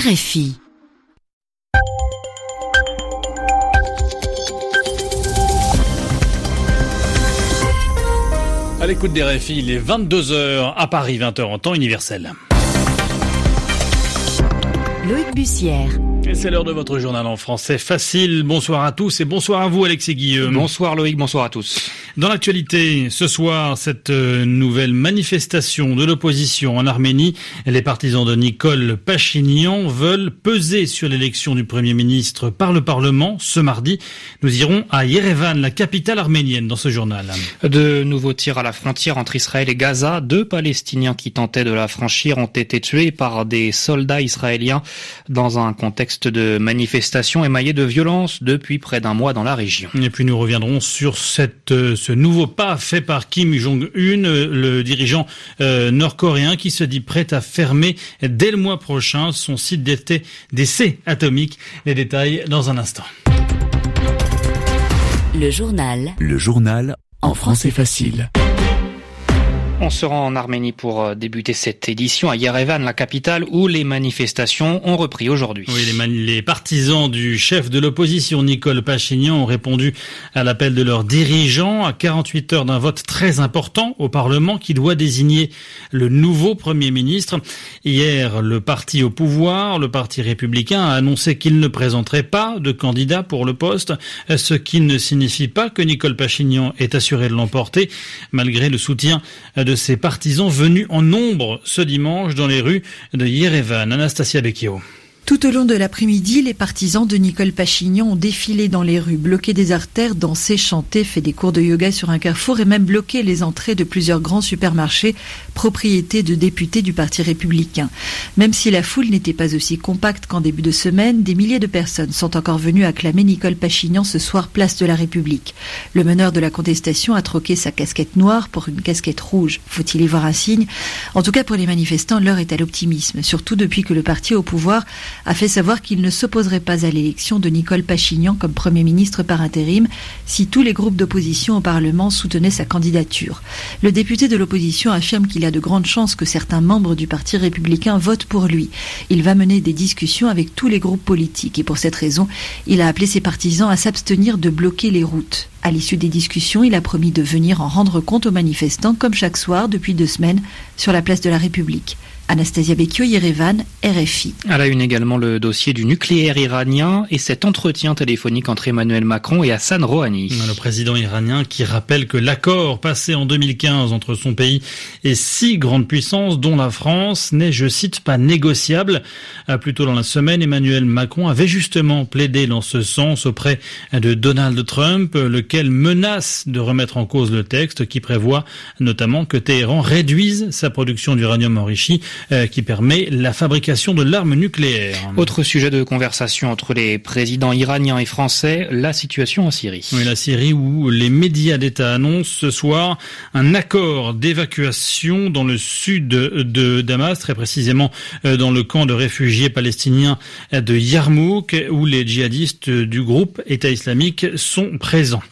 RFI. À l'écoute des RFI, il est 22h à Paris, 20h en temps universel. Loïc Bussière. Et c'est l'heure de votre journal en français facile. Bonsoir à tous et bonsoir à vous Alexis Guillaume. Bonsoir Loïc, bonsoir à tous. Dans l'actualité, ce soir, cette euh, nouvelle manifestation de l'opposition en Arménie, les partisans de Nicole Pachinian veulent peser sur l'élection du Premier ministre par le Parlement ce mardi. Nous irons à Yerevan, la capitale arménienne, dans ce journal. De nouveaux tirs à la frontière entre Israël et Gaza. Deux Palestiniens qui tentaient de la franchir ont été tués par des soldats israéliens dans un contexte de manifestations émaillées de violence depuis près d'un mois dans la région. Et puis nous reviendrons sur cette, euh, ce nouveau pas fait par Kim Jong-un, euh, le dirigeant euh, nord-coréen qui se dit prêt à fermer dès le mois prochain son site d'essai atomique. Les détails dans un instant. Le journal. Le journal en français facile. On se rend en Arménie pour euh, débuter cette édition à Yerevan, la capitale, où les manifestations ont repris aujourd'hui. Oui, les, les, partisans du chef de l'opposition, Nicole Pachignan, ont répondu à l'appel de leurs dirigeants à 48 heures d'un vote très important au Parlement qui doit désigner le nouveau Premier ministre. Hier, le parti au pouvoir, le Parti républicain, a annoncé qu'il ne présenterait pas de candidat pour le poste, ce qui ne signifie pas que Nicole Pachignan est assuré de l'emporter, malgré le soutien de de ses partisans venus en nombre ce dimanche dans les rues de Yerevan. Anastasia Becchio. Tout au long de l'après-midi, les partisans de Nicole Pachignan ont défilé dans les rues, bloqué des artères, dansé, chanté, fait des cours de yoga sur un carrefour et même bloqué les entrées de plusieurs grands supermarchés, propriété de députés du Parti républicain. Même si la foule n'était pas aussi compacte qu'en début de semaine, des milliers de personnes sont encore venues acclamer Nicole Pachignan ce soir place de la République. Le meneur de la contestation a troqué sa casquette noire pour une casquette rouge. Faut-il y voir un signe? En tout cas, pour les manifestants, l'heure est à l'optimisme, surtout depuis que le parti au pouvoir a fait savoir qu'il ne s'opposerait pas à l'élection de Nicole Pachignan comme Premier ministre par intérim si tous les groupes d'opposition au Parlement soutenaient sa candidature. Le député de l'opposition affirme qu'il a de grandes chances que certains membres du Parti républicain votent pour lui. Il va mener des discussions avec tous les groupes politiques et pour cette raison, il a appelé ses partisans à s'abstenir de bloquer les routes. À l'issue des discussions, il a promis de venir en rendre compte aux manifestants comme chaque soir depuis deux semaines sur la place de la République. Anastasia Becchio, Yerevan, RFI. À la une également le dossier du nucléaire iranien et cet entretien téléphonique entre Emmanuel Macron et Hassan Rouhani. Le président iranien qui rappelle que l'accord passé en 2015 entre son pays et six grandes puissances, dont la France, n'est, je cite, pas négociable. Euh, plus tôt dans la semaine, Emmanuel Macron avait justement plaidé dans ce sens auprès de Donald Trump, lequel menace de remettre en cause le texte qui prévoit notamment que Téhéran réduise sa production d'uranium enrichi euh, qui permet la fabrication de l'arme nucléaire. Autre sujet de conversation entre les présidents iraniens et français, la situation en Syrie. Oui, la Syrie où les médias d'État annoncent ce soir un accord d'évacuation dans le sud de Damas, très précisément euh, dans le camp de réfugiés palestiniens de Yarmouk, où les djihadistes du groupe État islamique sont présents.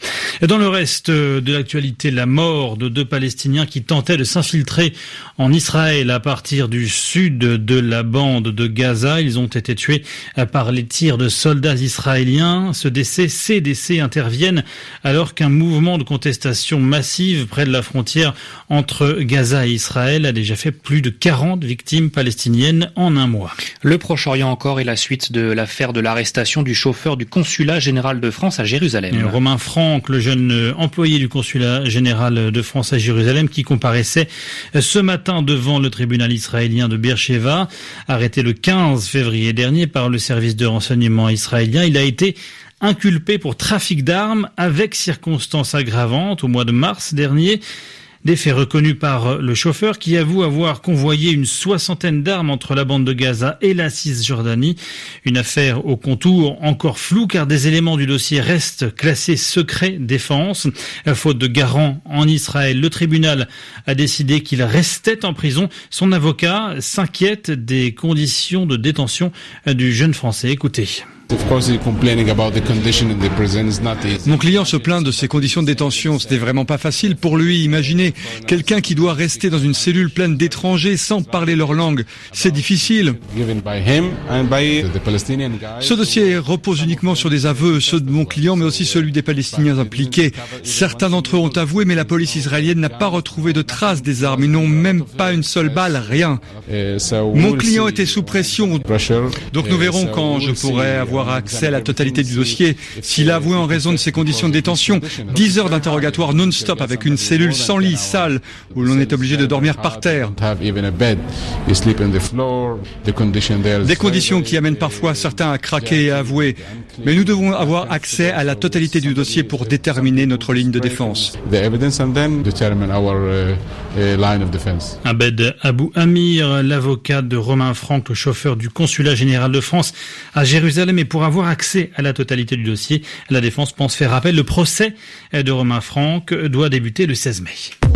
Dans le reste de l'actualité, la mort de deux Palestiniens qui tentaient de s'infiltrer en Israël à partir du sud de la bande de Gaza. Ils ont été tués par les tirs de soldats israéliens. Ce décès, ces décès interviennent alors qu'un mouvement de contestation massive près de la frontière entre Gaza et Israël a déjà fait plus de 40 victimes palestiniennes en un mois. Le Proche-Orient encore est la suite de l'affaire de l'arrestation du chauffeur du consulat général de France à Jérusalem. Romain Franck, le jeune employé du consulat général de France à Jérusalem qui comparaissait ce matin devant le tribunal israélien de Beersheba, arrêté le 15 février dernier par le service de renseignement israélien. Il a été inculpé pour trafic d'armes avec circonstances aggravantes au mois de mars dernier. Des faits reconnus par le chauffeur qui avoue avoir convoyé une soixantaine d'armes entre la bande de Gaza et la Cisjordanie. Une affaire au contour encore floue car des éléments du dossier restent classés secret défense. Faute de garant en Israël, le tribunal a décidé qu'il restait en prison. Son avocat s'inquiète des conditions de détention du jeune Français. Écoutez. Mon client se plaint de ses conditions de détention. Ce n'est vraiment pas facile pour lui. Imaginez quelqu'un qui doit rester dans une cellule pleine d'étrangers sans parler leur langue. C'est difficile. Ce dossier repose uniquement sur des aveux, ceux de mon client, mais aussi celui des Palestiniens impliqués. Certains d'entre eux ont avoué, mais la police israélienne n'a pas retrouvé de traces des armes. Ils n'ont même pas une seule balle, rien. Mon client était sous pression. Donc nous verrons quand je pourrai avoir accès à la totalité du dossier. S'il a avoué en raison de ses conditions de détention, 10 heures d'interrogatoire non-stop avec une cellule sans lit, sale, où l'on est obligé de dormir par terre. Des conditions qui amènent parfois certains à craquer et à avouer. Mais nous devons avoir accès à la totalité du dossier pour déterminer notre ligne de défense. Abed Abou Amir, l'avocat de Romain Franck, le chauffeur du consulat général de France à Jérusalem. Et pour avoir accès à la totalité du dossier, la défense pense faire appel. Le procès de Romain Franck doit débuter le 16 mai.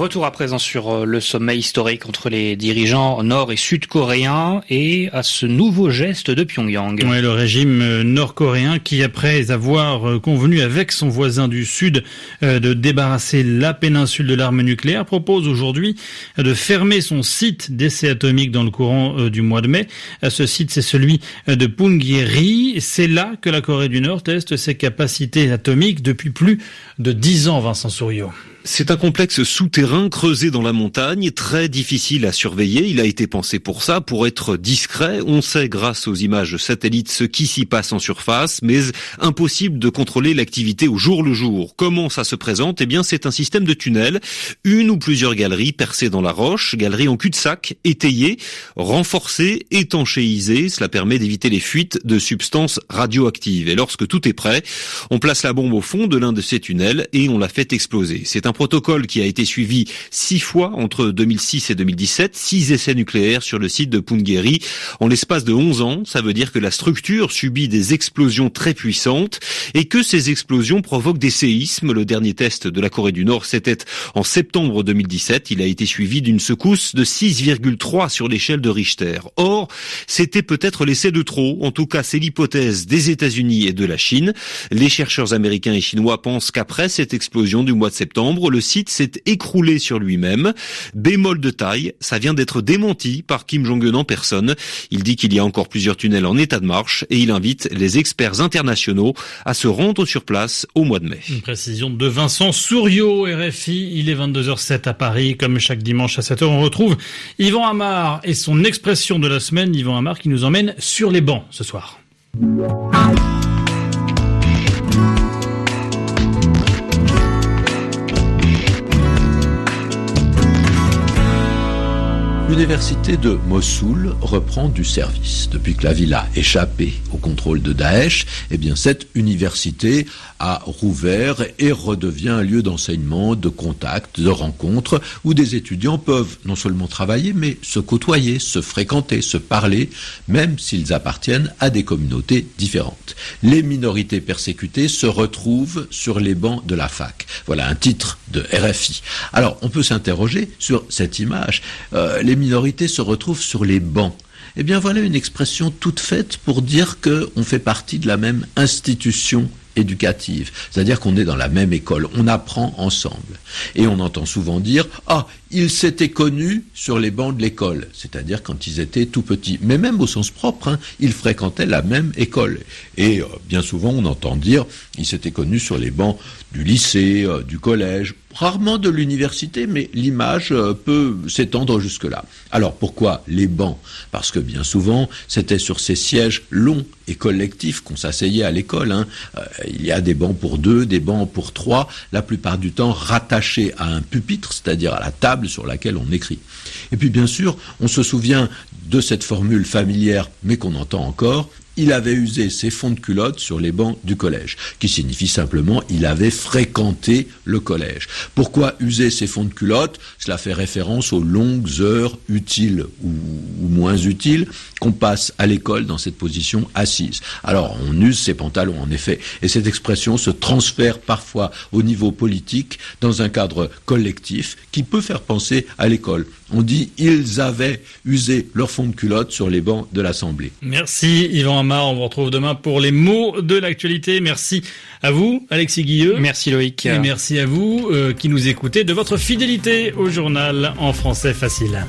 Retour à présent sur euh, le sommet historique entre les dirigeants nord et sud-coréens et à ce nouveau geste de Pyongyang. Oui, le régime euh, nord-coréen qui, après avoir euh, convenu avec son voisin du sud de débarrasser la péninsule de l'arme nucléaire, propose aujourd'hui de fermer son site d'essai atomique dans le courant du mois de mai. Ce site, c'est celui de Punggye-ri. C'est là que la Corée du Nord teste ses capacités atomiques depuis plus de dix ans, Vincent Souriau. C'est un complexe souterrain creusé dans la montagne, très difficile à surveiller. Il a été pensé pour ça, pour être discret. On sait grâce aux images satellites ce qui s'y passe en surface, mais impossible de contrôler l'activité au jour le jour. Comment ça se présente? Eh bien, c'est un système de tunnels, une ou plusieurs galeries percées dans la roche, galeries en cul-de-sac, étayées, renforcées, étanchéisées. Cela permet d'éviter les fuites de substances radioactives. Et lorsque tout est prêt, on place la bombe au fond de l'un de ces tunnels et on la fait exploser. C'est un protocole qui a été suivi six fois entre 2006 et 2017, six essais nucléaires sur le site de Punggye-ri en l'espace de 11 ans. Ça veut dire que la structure subit des explosions très puissantes et que ces explosions provoquent des séismes. Le dernier test de la Corée du Nord, c'était en septembre 2017. Il a été suivi d'une secousse de 6,3 sur l'échelle de Richter. Or, c'était peut-être l'essai de trop. En tout cas, c'est l'hypothèse des États-Unis et de la Chine. Les chercheurs américains et chinois pensent qu'après cette explosion du mois de septembre, le site s'est écroulé sur lui-même. Bémol de taille, ça vient d'être démenti par Kim Jong-un en personne. Il dit qu'il y a encore plusieurs tunnels en état de marche et il invite les experts internationaux à se rendre sur place au mois de mai. Une précision de Vincent Souriau, RFI. Il est 22h07 à Paris. Comme chaque dimanche à 7h, on retrouve Yvan Amar et son expression de la semaine. Yvan Amar qui nous emmène sur les bancs ce soir. L'université de Mossoul reprend du service. Depuis que la ville a échappé au contrôle de Daesh, eh bien cette université a rouvert et redevient un lieu d'enseignement, de contact, de rencontre, où des étudiants peuvent non seulement travailler, mais se côtoyer, se fréquenter, se parler, même s'ils appartiennent à des communautés différentes. Les minorités persécutées se retrouvent sur les bancs de la fac. Voilà un titre de RFI. Alors, on peut s'interroger sur cette image. Euh, se retrouvent sur les bancs. Eh bien, voilà une expression toute faite pour dire qu'on fait partie de la même institution éducative, c'est-à-dire qu'on est dans la même école, on apprend ensemble. Et on entend souvent dire Ah, ils s'étaient connus sur les bancs de l'école, c'est-à-dire quand ils étaient tout petits. Mais même au sens propre, hein, ils fréquentaient la même école. Et euh, bien souvent, on entend dire Ils s'étaient connus sur les bancs du lycée, euh, du collège, rarement de l'université, mais l'image euh, peut s'étendre jusque-là. Alors pourquoi les bancs? Parce que bien souvent, c'était sur ces sièges longs et collectifs qu'on s'asseyait à l'école. Hein. Euh, il y a des bancs pour deux, des bancs pour trois, la plupart du temps rattachés à un pupitre, c'est-à-dire à la table sur laquelle on écrit. Et puis bien sûr, on se souvient de cette formule familière, mais qu'on entend encore, il avait usé ses fonds de culotte sur les bancs du collège, qui signifie simplement il avait fréquenté le collège. Pourquoi user ses fonds de culotte Cela fait référence aux longues heures utiles ou, moins utiles qu'on passe à l'école dans cette position assise. Alors on use ses pantalons en effet, et cette expression se transfère parfois au niveau politique dans un cadre collectif qui peut faire penser à l'école. On dit ils avaient usé leurs fonds fond de culotte sur les bancs de l'Assemblée. Merci Yvan Amar, on vous retrouve demain pour les mots de l'actualité. Merci à vous Alexis Guilleux. Merci Loïc. Et merci à vous euh, qui nous écoutez de votre fidélité au journal en français facile.